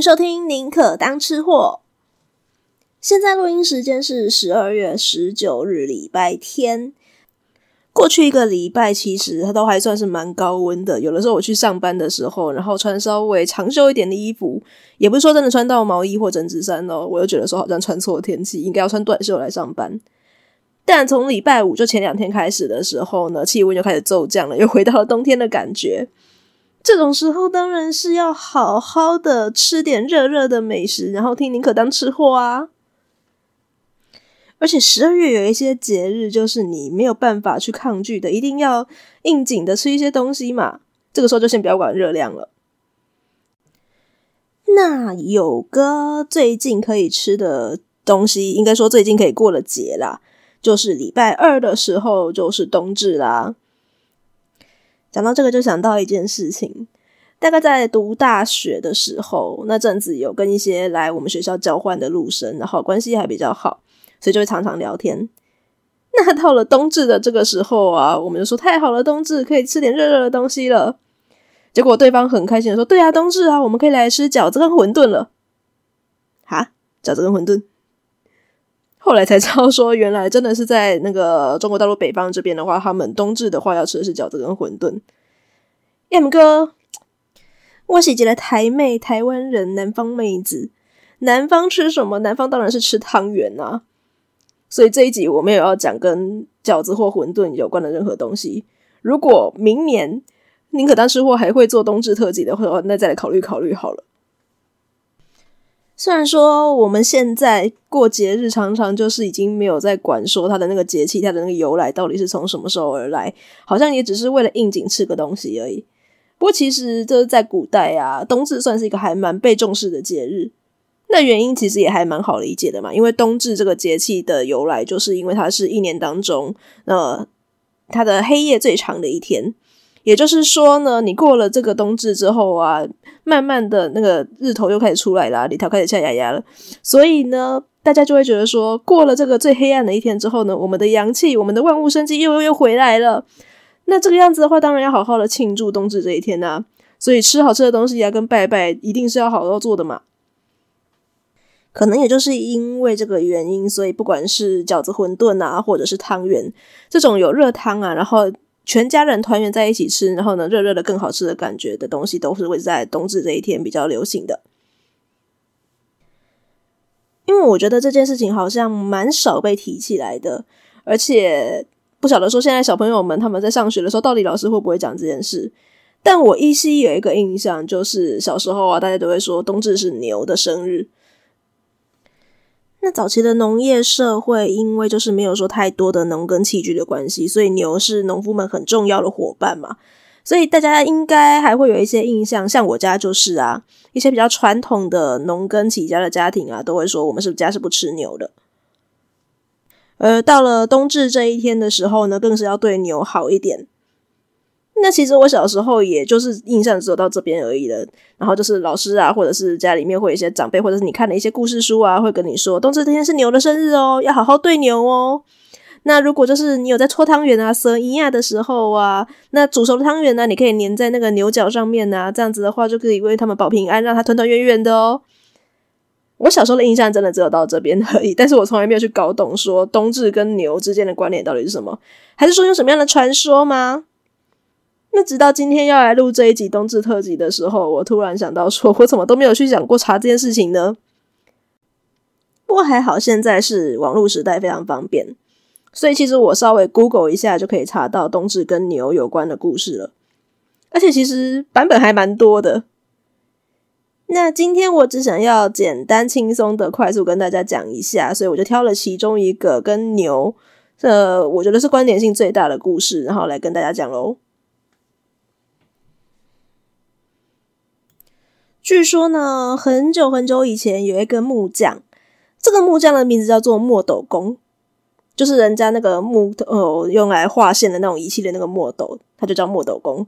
收听《宁可当吃货》。现在录音时间是十二月十九日，礼拜天。过去一个礼拜，其实它都还算是蛮高温的。有的时候我去上班的时候，然后穿稍微长袖一点的衣服，也不是说真的穿到毛衣或针织衫哦，我又觉得说好像穿错天气，应该要穿短袖来上班。但从礼拜五就前两天开始的时候呢，气温就开始骤降了，又回到了冬天的感觉。这种时候当然是要好好的吃点热热的美食，然后听宁可当吃货啊！而且十二月有一些节日，就是你没有办法去抗拒的，一定要应景的吃一些东西嘛。这个时候就先不要管热量了。那有个最近可以吃的东西，应该说最近可以过了节啦，就是礼拜二的时候就是冬至啦。讲到这个，就想到一件事情。大概在读大学的时候，那阵子有跟一些来我们学校交换的陆生，然后关系还比较好，所以就会常常聊天。那到了冬至的这个时候啊，我们就说太好了，冬至可以吃点热热的东西了。结果对方很开心的说：“对啊，冬至啊，我们可以来吃饺子跟馄饨了。”哈，饺子跟馄饨。后来才知道说，原来真的是在那个中国大陆北方这边的话，他们冬至的话要吃的是饺子跟馄饨。M 哥，我是一个台妹，台湾人，南方妹子。南方吃什么？南方当然是吃汤圆啊。所以这一集我没有要讲跟饺子或馄饨有关的任何东西。如果明年宁可当吃货还会做冬至特辑的话，那再来考虑考虑好了。虽然说我们现在过节日常常就是已经没有在管说它的那个节气、它的那个由来到底是从什么时候而来，好像也只是为了应景吃个东西而已。不过其实这是在古代啊，冬至算是一个还蛮被重视的节日。那原因其实也还蛮好理解的嘛，因为冬至这个节气的由来，就是因为它是一年当中呃它的黑夜最长的一天。也就是说呢，你过了这个冬至之后啊，慢慢的那个日头又开始出来了，里头开始下牙牙了，所以呢，大家就会觉得说，过了这个最黑暗的一天之后呢，我们的阳气，我们的万物生机又又又回来了。那这个样子的话，当然要好好的庆祝冬至这一天呐、所以吃好吃的东西啊，跟拜拜一定是要好好做的嘛。可能也就是因为这个原因，所以不管是饺子、馄饨啊，或者是汤圆这种有热汤啊，然后。全家人团圆在一起吃，然后呢，热热的更好吃的感觉的东西，都是会在冬至这一天比较流行的。因为我觉得这件事情好像蛮少被提起来的，而且不晓得说现在小朋友们他们在上学的时候，到底老师会不会讲这件事。但我依稀有一个印象，就是小时候啊，大家都会说冬至是牛的生日。那早期的农业社会，因为就是没有说太多的农耕器具的关系，所以牛是农夫们很重要的伙伴嘛。所以大家应该还会有一些印象，像我家就是啊，一些比较传统的农耕起家的家庭啊，都会说我们是家是不吃牛的。而到了冬至这一天的时候呢，更是要对牛好一点。那其实我小时候也就是印象只有到这边而已了，然后就是老师啊，或者是家里面会有一些长辈，或者是你看的一些故事书啊，会跟你说，冬至这天是牛的生日哦，要好好对牛哦。那如果就是你有在搓汤圆啊、蛇一样的时候啊，那煮熟的汤圆呢，你可以粘在那个牛角上面啊，这样子的话就可以为他们保平安，让它团团圆圆的哦。我小时候的印象真的只有到这边而已，但是我从来没有去搞懂说冬至跟牛之间的关联到底是什么，还是说有什么样的传说吗？那直到今天要来录这一集冬至特辑的时候，我突然想到说，我怎么都没有去想过查这件事情呢？不过还好，现在是网络时代，非常方便，所以其实我稍微 Google 一下就可以查到冬至跟牛有关的故事了，而且其实版本还蛮多的。那今天我只想要简单轻松的快速跟大家讲一下，所以我就挑了其中一个跟牛，呃，我觉得是关联性最大的故事，然后来跟大家讲喽。据说呢，很久很久以前有一个木匠，这个木匠的名字叫做墨斗公，就是人家那个木头、呃、用来画线的那种仪器的那个墨斗，他就叫墨斗公。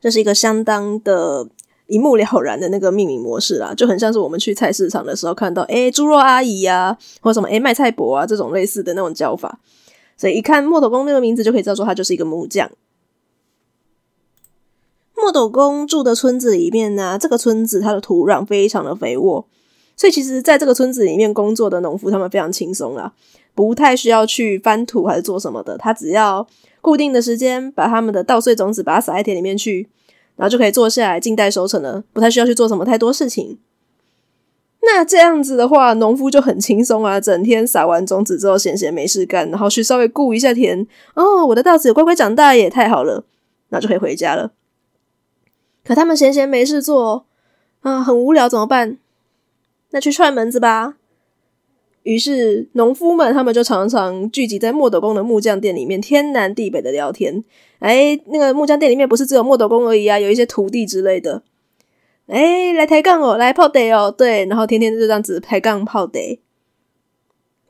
这是一个相当的一目了然的那个命名模式啦，就很像是我们去菜市场的时候看到，诶猪肉阿姨呀、或什么诶卖菜伯啊这种类似的那种叫法，所以一看墨斗公那个名字就可以知道说他就是一个木匠。墨斗公住的村子里面呢、这个村子它的土壤非常的肥沃，所以其实在这个村子里面工作的农夫他们非常轻松啦，不太需要去翻土还是做什么的，他只要固定的时间把他们的稻穗种子把它撒在田里面去，然后就可以坐下来静待收成了，不太需要去做什么太多事情。那这样子的话，农夫就很轻松啊，整天撒完种子之后，闲闲没事干，然后去稍微顾一下田。哦，我的稻子也乖乖长大也太好了，那就可以回家了。可他们闲闲没事做啊，很无聊怎么办？那去串门子吧。于是农夫们他们就常常聚集在墨斗公的木匠店里面，天南地北的聊天。哎，那个木匠店里面不是只有墨斗公而已啊，有一些徒弟之类的。哎、来抬杠哦，来泡得哦，对，然后天天就这样子抬杠泡得。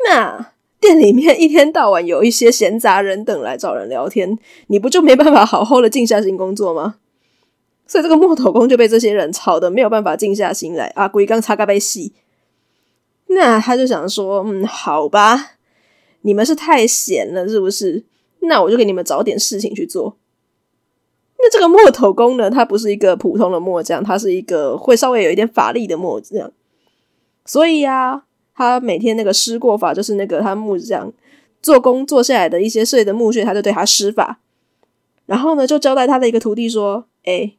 那店里面一天到晚有一些闲杂人等来找人聊天，你不就没办法好好的静下心工作吗？所以这个墨头公就被这些人吵得没有办法静下心来啊！鬼刚擦干杯洗，那他就想说，嗯，好吧，你们是太闲了，是不是？那我就给你们找点事情去做。那这个墨头公呢，他不是一个普通的木匠，他是一个会稍微有一点法力的木匠。所以呀、他每天那个施过法，就是那个他木匠做工做下来的一些碎的木屑，他就对他施法。然后呢，就交代他的一个徒弟说：“哎，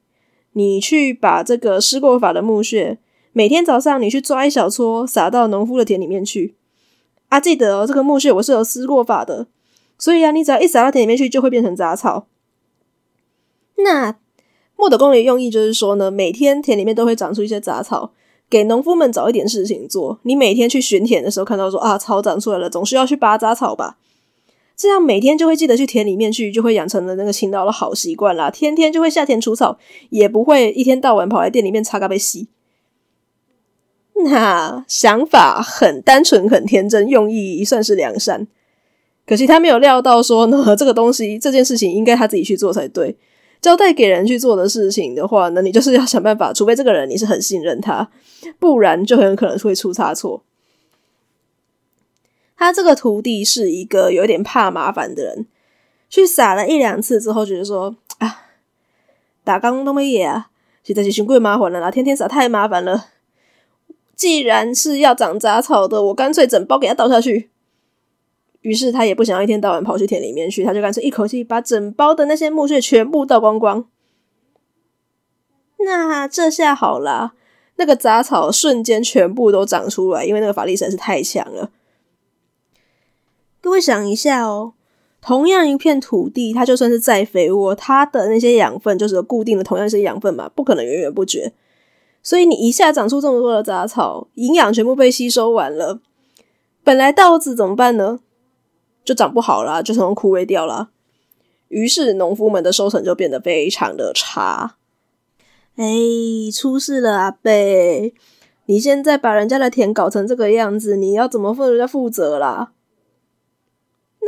你去把这个施过法的木屑，每天早上你去抓一小撮，撒到农夫的田里面去。啊，记得哦，这个木屑我是有施过法的，所以啊，你只要一撒到田里面去，就会变成杂草。”那墨斗公的用意就是说呢，每天田里面都会长出一些杂草，给农夫们找一点事情做。你每天去巡田的时候，看到说啊，草长出来了，总是要去拔杂草吧？这样每天就会记得去田里面去，就会养成了那个勤劳的好习惯啦。天天就会下田除草，也不会一天到晚跑来店里面擦咖啡洗。那想法很单纯，很天真，用意算是良善。可惜他没有料到说呢，这个东西这件事情应该他自己去做才对。交代给人去做的事情的话，那你就是要想办法，除非这个人你是很信任他，不然就很有可能会出差错。他这个徒弟是一个有点怕麻烦的人，去撒了一两次之后，觉得说啊，打工都没野啊，实在是嫌贵麻烦了啦，天天撒太麻烦了。既然是要长杂草的，我干脆整包给他倒下去。于是他也不想要一天到晚跑去田里面去，他就干脆一口气把整包的那些木屑全部倒光光。那这下好啦，那个杂草瞬间全部都长出来，因为那个法力实在是太强了。各位想一下哦，同样一片土地，它就算是再肥沃，它的那些养分就是固定的，同样是养分嘛，不可能源源不绝。所以你一下长出这么多的杂草，营养全部被吸收完了，本来稻子怎么办呢？就长不好啦，就成枯萎掉了。于是农夫们的收成就变得非常的差。哎，出事了，阿伯！你现在把人家的田搞成这个样子，你要怎么负人家负责啦？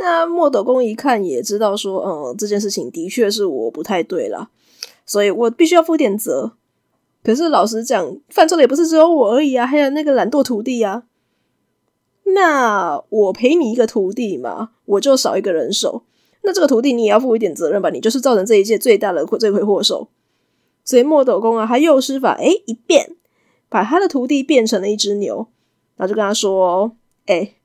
那墨斗公一看也知道说，嗯，这件事情的确是我不太对啦，所以我必须要负点责。可是老实讲，犯错的也不是只有我而已啊，还有那个懒惰徒弟啊。那我赔你一个徒弟嘛，我就少一个人手。那这个徒弟你也要负一点责任吧？你就是造成这一届最大的罪魁祸首。所以墨斗公啊，他又施法，诶，一变，把他的徒弟变成了一只牛，然后就跟他说：“诶，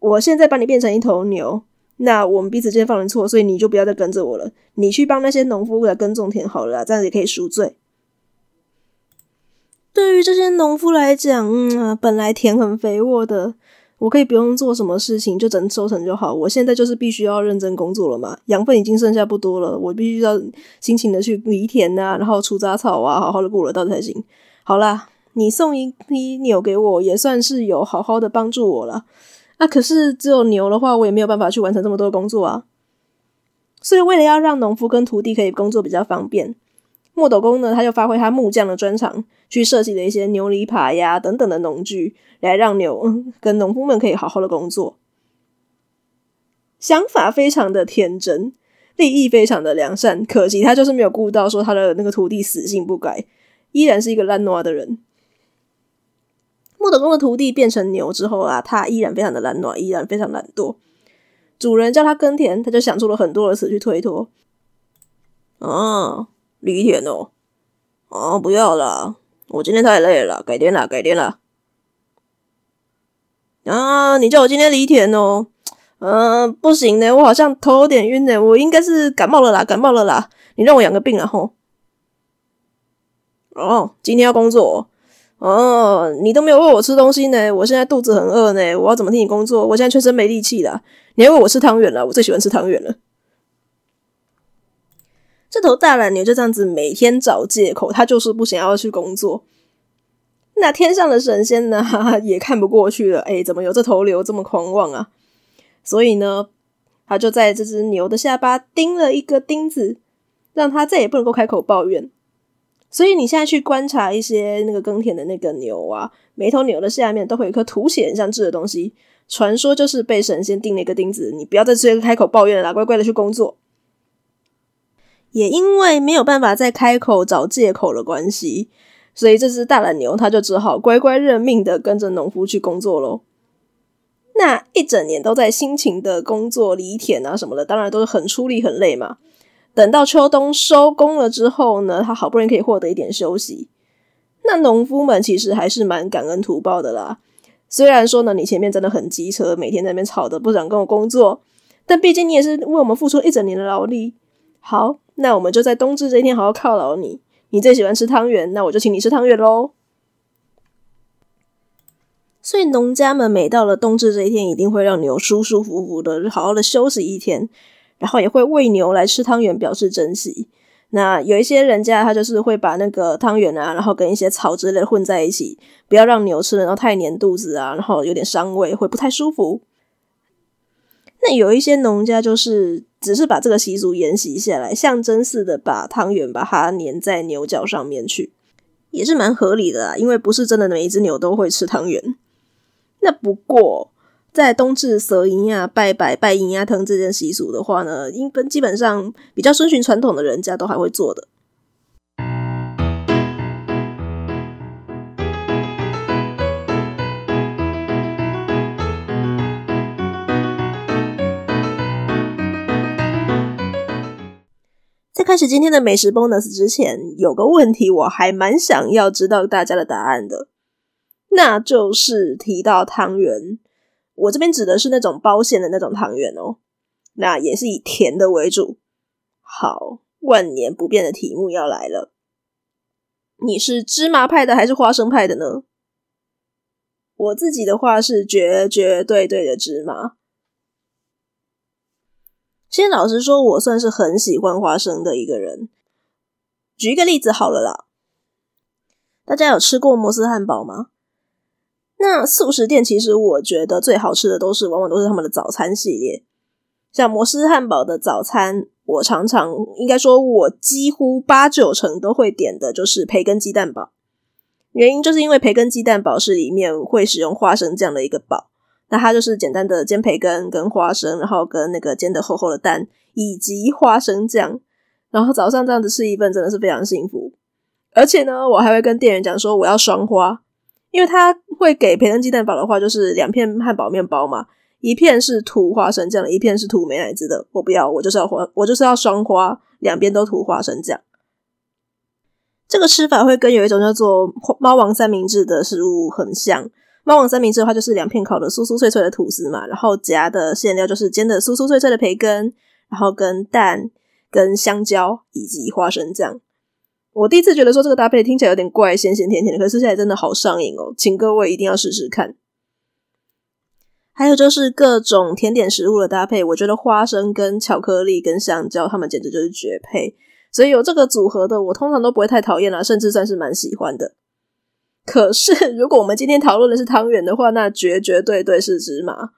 我现在把你变成一头牛，那我们彼此之间犯了错，所以你就不要再跟着我了，你去帮那些农夫来耕种田好了，这样子也可以赎罪。”对于这些农夫来讲，嗯啊，本来田很肥沃的，我可以不用做什么事情就整收成就好。我现在就是必须要认真工作了嘛，养分已经剩下不多了，我必须要辛勤的去犁田啊，然后除杂草啊，好好的过了道才行。好啦，你送一匹牛给我，也算是有好好的帮助我了。啊，可是只有牛的话，我也没有办法去完成这么多工作啊。所以为了要让农夫跟徒弟可以工作比较方便。墨斗公呢，他就发挥他木匠的专长，去设计了一些牛犁耙呀等等的农具，来让牛跟农夫们可以好好的工作。想法非常的天真，利益非常的良善，可惜他就是没有顾到说他的那个徒弟死性不改，依然是一个懒惰的人。墨斗公的徒弟变成牛之后啊，他依然非常的懒惰，依然非常懒惰。主人叫他耕田，他就想出了很多的词去推脱。哦。犁田哦？哦，不要了，我今天太累了，改天了，改天了。啊，你叫我今天犁田哦？嗯、呃，不行呢，我好像头有点晕呢，我应该是感冒了啦，感冒了啦。你让我养个病啊吼。哦，今天要工作，哦你都没有喂我吃东西呢，我现在肚子很饿呢，我要怎么替你工作？我现在全身没力气了，你还喂我吃汤圆了，我最喜欢吃汤圆了。这头大懒牛就这样子每天找借口，他就是不想要去工作。那天上的神仙呢，也看不过去了，哎，怎么有这头牛这么狂妄啊？所以呢，他就在这只牛的下巴钉了一个钉子，让他再也不能够开口抱怨。所以你现在去观察一些那个耕田的那个牛啊，每头牛的下面都会有一颗凸起很像痣的东西，传说就是被神仙钉了一个钉子。你不要再直接开口抱怨了啦，乖乖的去工作。也因为没有办法再开口找借口的关系，所以这只大懒牛它就只好乖乖认命的跟着农夫去工作喽。那一整年都在辛勤的工作犁田啊什么的，当然都是很出力很累嘛。等到秋冬收工了之后呢，他好不容易可以获得一点休息。那农夫们其实还是蛮感恩图报的啦。虽然说呢，你前面真的很机车，每天在那边吵的不想跟我工作，但毕竟你也是为我们付出一整年的劳力。好。那我们就在冬至这一天好好犒劳你。你最喜欢吃汤圆，那我就请你吃汤圆喽。所以农家们每到了冬至这一天，一定会让牛舒舒服服的好好的休息一天，然后也会喂牛来吃汤圆，表示珍惜。那有一些人家他就是会把那个汤圆啊，然后跟一些草之类的混在一起，不要让牛吃了然后太黏肚子啊，然后有点伤胃，会不太舒服。那有一些农家就是只是把这个习俗沿袭下来，象征似的把汤圆把它粘在牛角上面去，也是蛮合理的啦。因为不是真的每一只牛都会吃汤圆。那不过在冬至蛇迎呀拜拜拜迎呀藤这件习俗的话呢，因本基本上比较遵循传统的人家都还会做的。在开始今天的美食 bonus 之前，有个问题我还蛮想要知道大家的答案的，那就是提到汤圆，我这边指的是那种包馅的那种汤圆哦，那也是以甜的为主。好，万年不变的题目要来了，你是芝麻派的还是花生派的呢？我自己的话是绝绝对对的芝麻。先老实说，我算是很喜欢花生的一个人。举一个例子好了啦，大家有吃过摩斯汉堡吗？那素食店其实我觉得最好吃的都是，往往都是他们的早餐系列。像摩斯汉堡的早餐，我常常应该说，我几乎八九成都会点的就是培根鸡蛋堡。原因就是因为培根鸡蛋堡是里面会使用花生酱的一个堡。那它就是简单的煎培根跟花生，然后跟那个煎的厚厚的蛋，以及花生酱，然后早上这样子吃一份真的是非常幸福。而且呢，我还会跟店员讲说我要双花，因为他会给培根鸡蛋堡的话，就是两片汉堡面包嘛，一片是涂花生酱，一片是涂美乃滋的。我不要，我就是要花，我就是要双花，两边都涂花生酱。这个吃法会跟有一种叫做猫王三明治的食物很像。猫王三明治的话，就是两片烤的酥酥脆脆的吐司嘛，然后夹的馅料就是煎的酥酥脆脆的培根，然后跟蛋、跟香蕉以及花生酱。我第一次觉得说这个搭配听起来有点怪，咸咸甜甜的，可是吃起来真的好上瘾哦，请各位一定要试试看。还有就是各种甜点食物的搭配，我觉得花生跟巧克力跟香蕉，它们简直就是绝配。所以有这个组合的，我通常都不会太讨厌啦，甚至算是蛮喜欢的。可是，如果我们今天讨论的是汤圆的话，那绝绝对对是芝麻。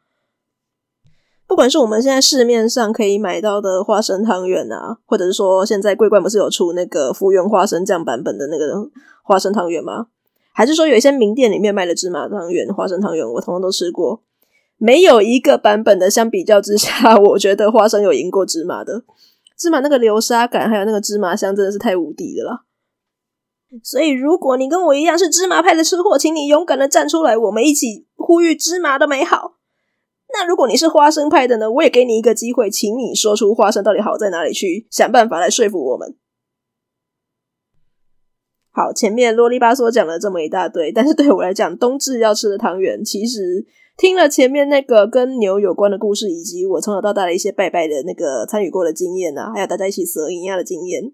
不管是我们现在市面上可以买到的花生汤圆啊，或者是说现在桂冠不是有出那个福源花生酱版本的那个花生汤圆吗？还是说有一些名店里面卖的芝麻汤圆、花生汤圆，我通通都吃过，没有一个版本的相比较之下，我觉得花生有赢过芝麻的。芝麻那个流沙感，还有那个芝麻香，真的是太无敌的了。所以，如果你跟我一样是芝麻派的吃货，请你勇敢的站出来，我们一起呼吁芝麻的美好。那如果你是花生派的呢？我也给你一个机会，请你说出花生到底好在哪里去，想办法来说服我们。好，前面啰里吧嗦讲了这么一大堆，但是对我来讲，冬至要吃的汤圆，其实听了前面那个跟牛有关的故事，以及我从小到大的一些拜拜的那个参与过的经验啊，还有大家一起蛇一样的经验，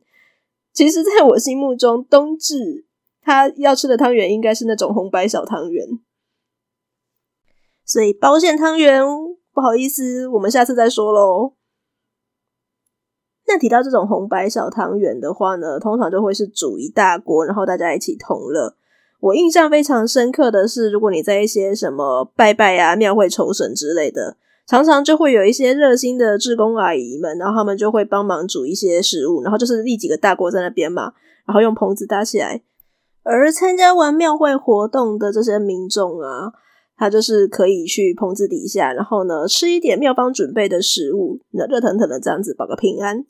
其实在我心目中，冬至他要吃的汤圆应该是那种红白小汤圆。所以包馅汤圆，不好意思，我们下次再说喽。那提到这种红白小汤圆的话呢，通常就会是煮一大锅，然后大家一起同乐。我印象非常深刻的是，如果你在一些什么拜拜啊、庙会酬神之类的，常常就会有一些热心的志工阿姨们，然后他们就会帮忙煮一些食物，然后就是立几个大锅在那边嘛，然后用棚子搭起来。而参加完庙会活动的这些民众啊，他就是可以去棚子底下，然后呢吃一点庙方准备的食物，那热腾腾的这样子保个平安。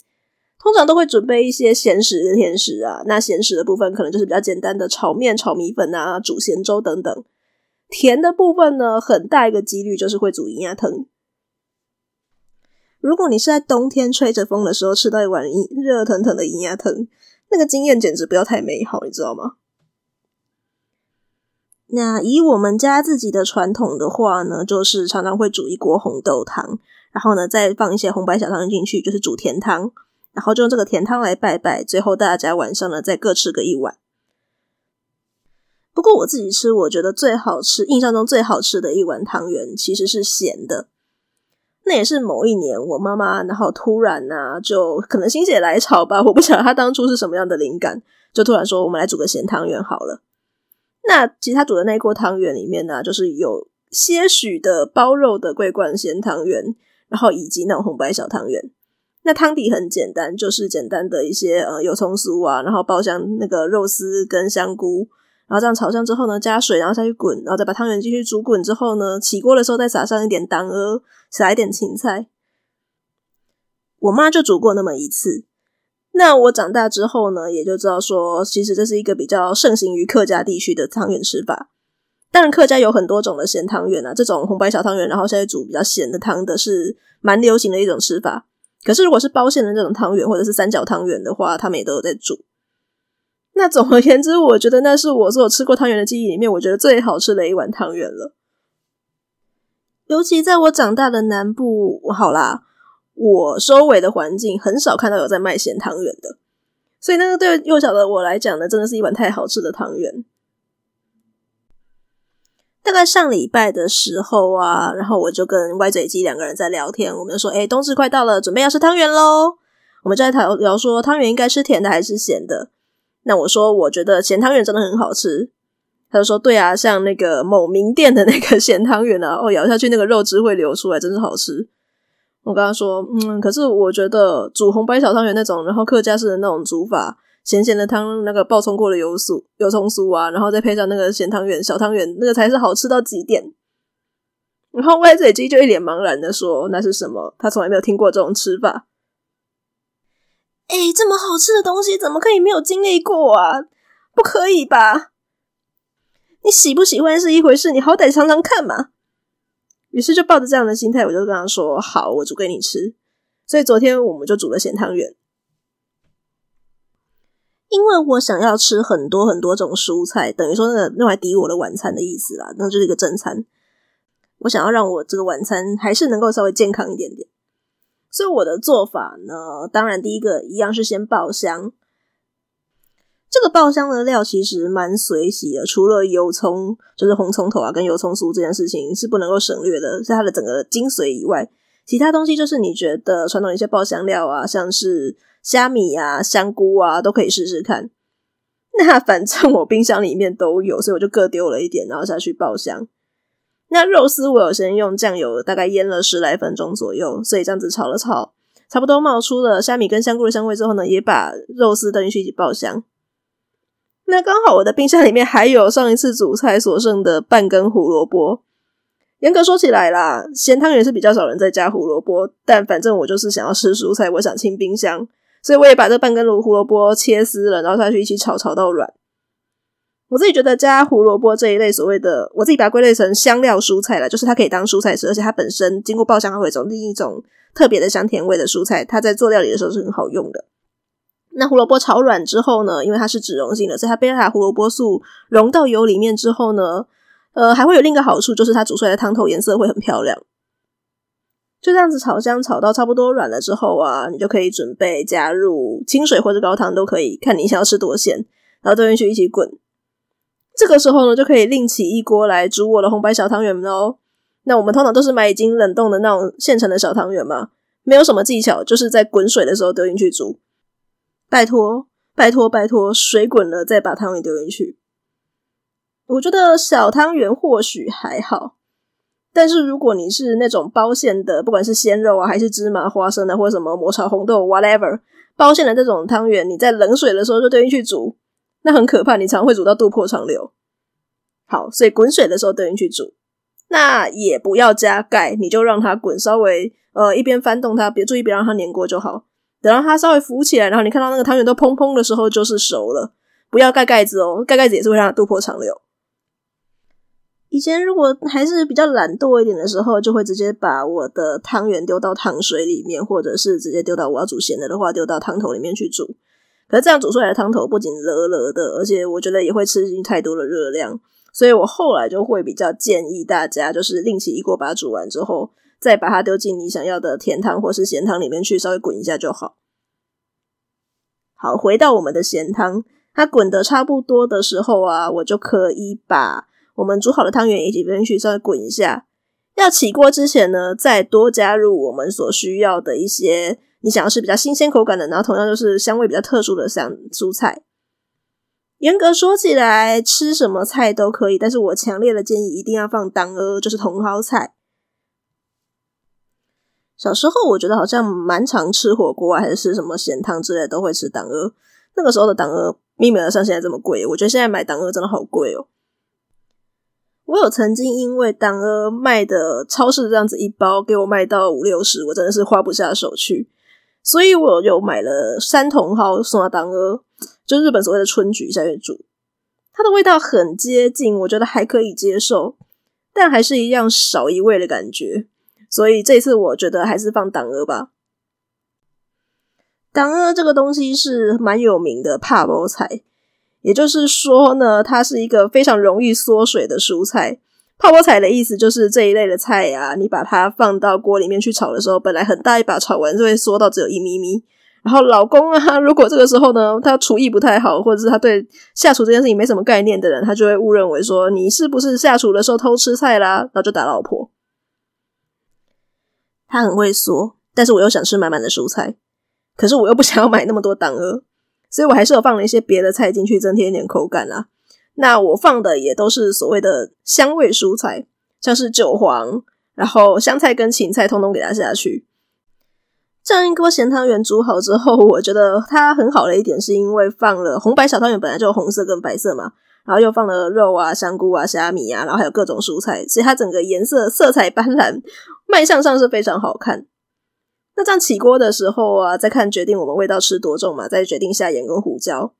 通常都会准备一些咸食跟甜食啊，那咸食的部分可能就是比较简单的炒面、炒米粉啊、煮咸粥等等。甜的部分呢，很大一个几率就是会煮银牙汤。如果你是在冬天吹着风的时候吃到一碗热腾腾的银牙汤，那个经验简直不要太美好，你知道吗？那以我们家自己的传统的话呢，就是常常会煮一锅红豆汤，然后呢再放一些红白小汤进去，就是煮甜汤。然后就用这个甜汤来拜拜，最后大家晚上呢再各吃个一碗。不过我自己吃，我觉得最好吃，印象中最好吃的一碗汤圆其实是咸的。那也是某一年我妈妈，然后突然呢、啊，就可能心血来潮吧，我不晓得她当初是什么样的灵感，就突然说我们来煮个咸汤圆好了。那其实他煮的那一锅汤圆里面呢、就是有些许的包肉的桂冠咸汤圆，然后以及那种红白小汤圆。那汤底很简单，就是简单的一些呃油葱酥啊，然后爆香那个肉丝跟香菇，然后这样炒香之后呢，加水，然后下去滚，然后再把汤圆继续煮滚之后呢，起锅的时候再撒上一点当鹅，撒一点芹菜。我妈就煮过那么一次。那我长大之后呢，也就知道说，其实这是一个比较盛行于客家地区的汤圆吃法。当然，客家有很多种的咸汤圆啊，这种红白小汤圆，然后现在煮比较咸的汤的是蛮流行的一种吃法。可是，如果是包馅的那种汤圆，或者是三角汤圆的话，他们也都有在煮。那总而言之，我觉得那是我所有吃过汤圆的记忆里面，我觉得最好吃的一碗汤圆了。尤其在我长大的南部，好啦，我周围的环境很少看到有在卖咸汤圆的，所以那个对幼小的我来讲呢，真的是一碗太好吃的汤圆。大概上礼拜的时候啊，然后我就跟歪嘴鸡两个人在聊天，我们就说：“哎，冬至快到了，准备要吃汤圆喽。”我们就在聊聊说汤圆应该吃甜的还是咸的。那我说我觉得咸汤圆真的很好吃，他就说：“对啊，像那个某名店的那个 咸汤圆啊，哦，咬下去那个肉汁会流出来，真是好吃。”我跟他说：“嗯，可是我觉得煮红白小汤圆那种，然后客家式的那种煮法。”咸咸的汤，那个爆葱过的油酥、油葱酥啊，然后再配上那个咸汤圆、小汤圆，那个才是好吃到极点。然后歪嘴鸡就一脸茫然的说：“那是什么？他从来没有听过这种吃法。”哎，这么好吃的东西，怎么可以没有经历过啊？不可以吧？你喜不喜欢是一回事，你好歹尝尝看嘛。于是就抱着这样的心态，我就跟他说：“好，我煮给你吃。”所以昨天我们就煮了咸汤圆。因为我想要吃很多很多种蔬菜，等于说那个用来抵我的晚餐的意思啦，那就是一个正餐。我想要让我这个晚餐还是能够稍微健康一点点，所以我的做法呢，当然第一个一样是先爆香。这个爆香的料其实蛮随喜的，除了油葱，就是红葱头啊跟油葱酥这件事情是不能够省略的，是它的整个精髓以外，其他东西就是你觉得传统一些爆香料啊，像是。虾米啊，香菇啊，都可以试试看。那反正我冰箱里面都有，所以我就各丢了一点，然后下去爆香。那肉丝我有先用酱油大概腌了十来分钟左右，所以这样子炒了炒，差不多冒出了虾米跟香菇的香味之后呢，也把肉丝等进去一起爆香。那刚好我的冰箱里面还有上一次煮菜所剩的半根胡萝卜。严格说起来啦，咸汤圆是比较少人在加胡萝卜，但反正我就是想要吃蔬菜，我想清冰箱。所以我也把这半根胡萝卜切丝了，然后下去一起炒，炒到软。我自己觉得加胡萝卜这一类所谓的，我自己把它归类成香料蔬菜了，就是它可以当蔬菜吃，而且它本身经过爆香，它会有一种另一种特别的香甜味的蔬菜，它在做料理的时候是很好用的。那胡萝卜炒软之后呢，因为它是脂溶性的，所以它贝塔胡萝卜素溶到油里面之后呢，呃，还会有另一个好处，就是它煮出来的汤头颜色会很漂亮。就这样子炒香，炒到差不多软了之后啊，你就可以准备加入清水或者高汤都可以，看你想要吃多咸，然后丢进去一起滚。这个时候呢，就可以另起一锅来煮我的红白小汤圆喽。那我们通常都是买已经冷冻的那种现成的小汤圆嘛，没有什么技巧，就是在滚水的时候丢进去煮。拜托，拜托，拜托，水滚了再把汤圆丢进去。我觉得小汤圆或许还好，但是如果你是那种包馅的，不管是鲜肉啊，还是芝麻花生啊，或者什么抹茶红豆，whatever，包馅的这种汤圆，你在冷水的时候就丢进去煮，那很可怕，你常会煮到肚破肠流。好，所以滚水的时候丢进去煮，那也不要加盖，你就让它滚，稍微呃一边翻动它，别注意别让它粘锅就好。等到它稍微浮起来，然后你看到那个汤圆都砰砰的时候，就是熟了。不要盖盖子哦，盖盖子也是会让它肚破长流。以前如果还是比较懒惰一点的时候，就会直接把我的汤圆丢到汤水里面，或者是直接丢到我要煮咸的的话，丢到汤头里面去煮。可是这样煮出来的汤头不仅热热的，而且我觉得也会吃进太多的热量，所以我后来就会比较建议大家，就是另起一锅把它煮完之后。再把它丢进你想要的甜汤或是咸汤里面去，稍微滚一下就好。好，回到我们的咸汤，它滚得差不多的时候啊，我就可以把我们煮好的汤圆一起丢进去，稍微滚一下。要起锅之前呢，再多加入我们所需要的一些你想要吃比较新鲜口感的，然后同样就是香味比较特殊的像蔬菜。严格说起来，吃什么菜都可以，但是我强烈的建议一定要放当归，就是茼蒿菜。小时候我觉得好像蛮常吃火锅啊，还是什么咸汤之类都会吃当归。那个时候的当归，没有像现在这么贵。我觉得现在买当归真的好贵哦。我有曾经因为当归卖的超市这样子一包给我卖到五六十，我真的是花不下手去，所以我有买了山茼蒿送到当归，就日本所谓的春菊下去煮。它的味道很接近，我觉得还可以接受，但还是一样少一味的感觉。所以这次我觉得还是放党鹅吧。党鹅这个东西是蛮有名的拍无菜，也就是说呢，它是一个非常容易缩水的蔬菜。拍无菜的意思就是这一类的菜呀、啊，你把它放到锅里面去炒的时候，本来很大一把，炒完就会缩到只有一咪咪。然后老公啊，如果这个时候呢，他厨艺不太好，或者是他对下厨这件事情没什么概念的人，他就会误认为说你是不是下厨的时候偷吃菜啦，然后就打老婆。它很会说，但是我又想吃满满的蔬菜，可是我又不想要买那么多当归，所以我还是有放了一些别的菜进去，增添一点口感啦。那我放的也都是所谓的香味蔬菜，像是韭黄，然后香菜跟芹菜，通通给它下去。这样一锅咸汤圆煮好之后，我觉得它很好的一点，是因为放了红白小汤圆本来就有红色跟白色嘛，然后又放了肉啊、香菇啊、虾米啊，然后还有各种蔬菜，所以它整个颜色色彩斑斓。卖相上是非常好看，那这样起锅的时候啊，再看决定我们味道吃多重嘛，再决定下盐跟胡椒，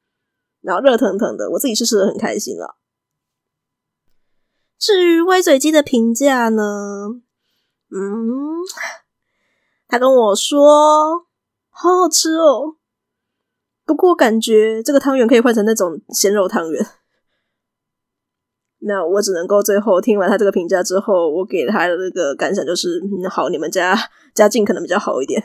然后热腾腾的，我自己是吃的很开心了。至于歪嘴鸡的评价呢，嗯，他跟我说好好吃哦，不过感觉这个汤圆可以换成那种鲜肉汤圆。那我只能够最后听完他这个评价之后，我给他的那个感想就是：嗯，好，你们家家境可能比较好一点。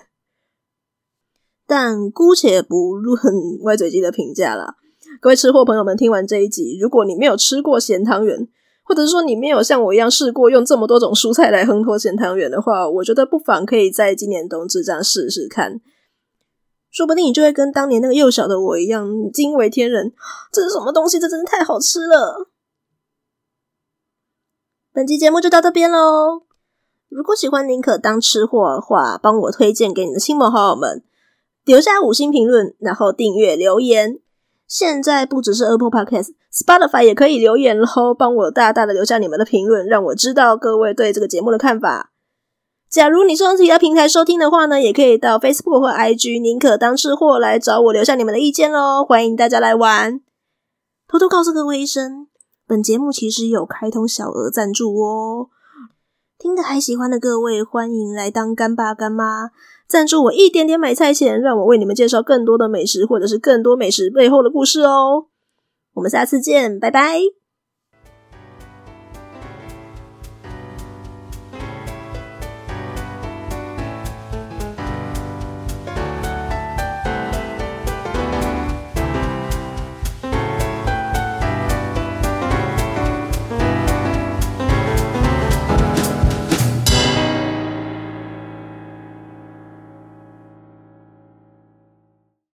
但姑且不论歪嘴鸡的评价啦，各位吃货朋友们，听完这一集，如果你没有吃过咸汤圆，或者说你没有像我一样试过用这么多种蔬菜来烘托咸汤圆的话，我觉得不妨可以在今年冬至这样试试看，说不定你就会跟当年那个幼小的我一样惊为天人。这是什么东西？这真的太好吃了！本期节目就到这边喽。如果喜欢宁可当吃货的话，帮我推荐给你的亲朋好友们，留下五星评论，然后订阅留言。现在不只是 Apple Podcast，Spotify 也可以留言喽，帮我大大的留下你们的评论，让我知道各位对这个节目的看法。假如你是用其他平台收听的话呢，也可以到 Facebook 或 IG 宁可当吃货来找我留下你们的意见喽，欢迎大家来玩。偷偷告诉各位一声。本节目其实有开通小额赞助哦，听得还喜欢的各位，欢迎来当干爸干妈，赞助我一点点买菜钱，让我为你们介绍更多的美食，或者是更多美食背后的故事哦。我们下次见，拜拜。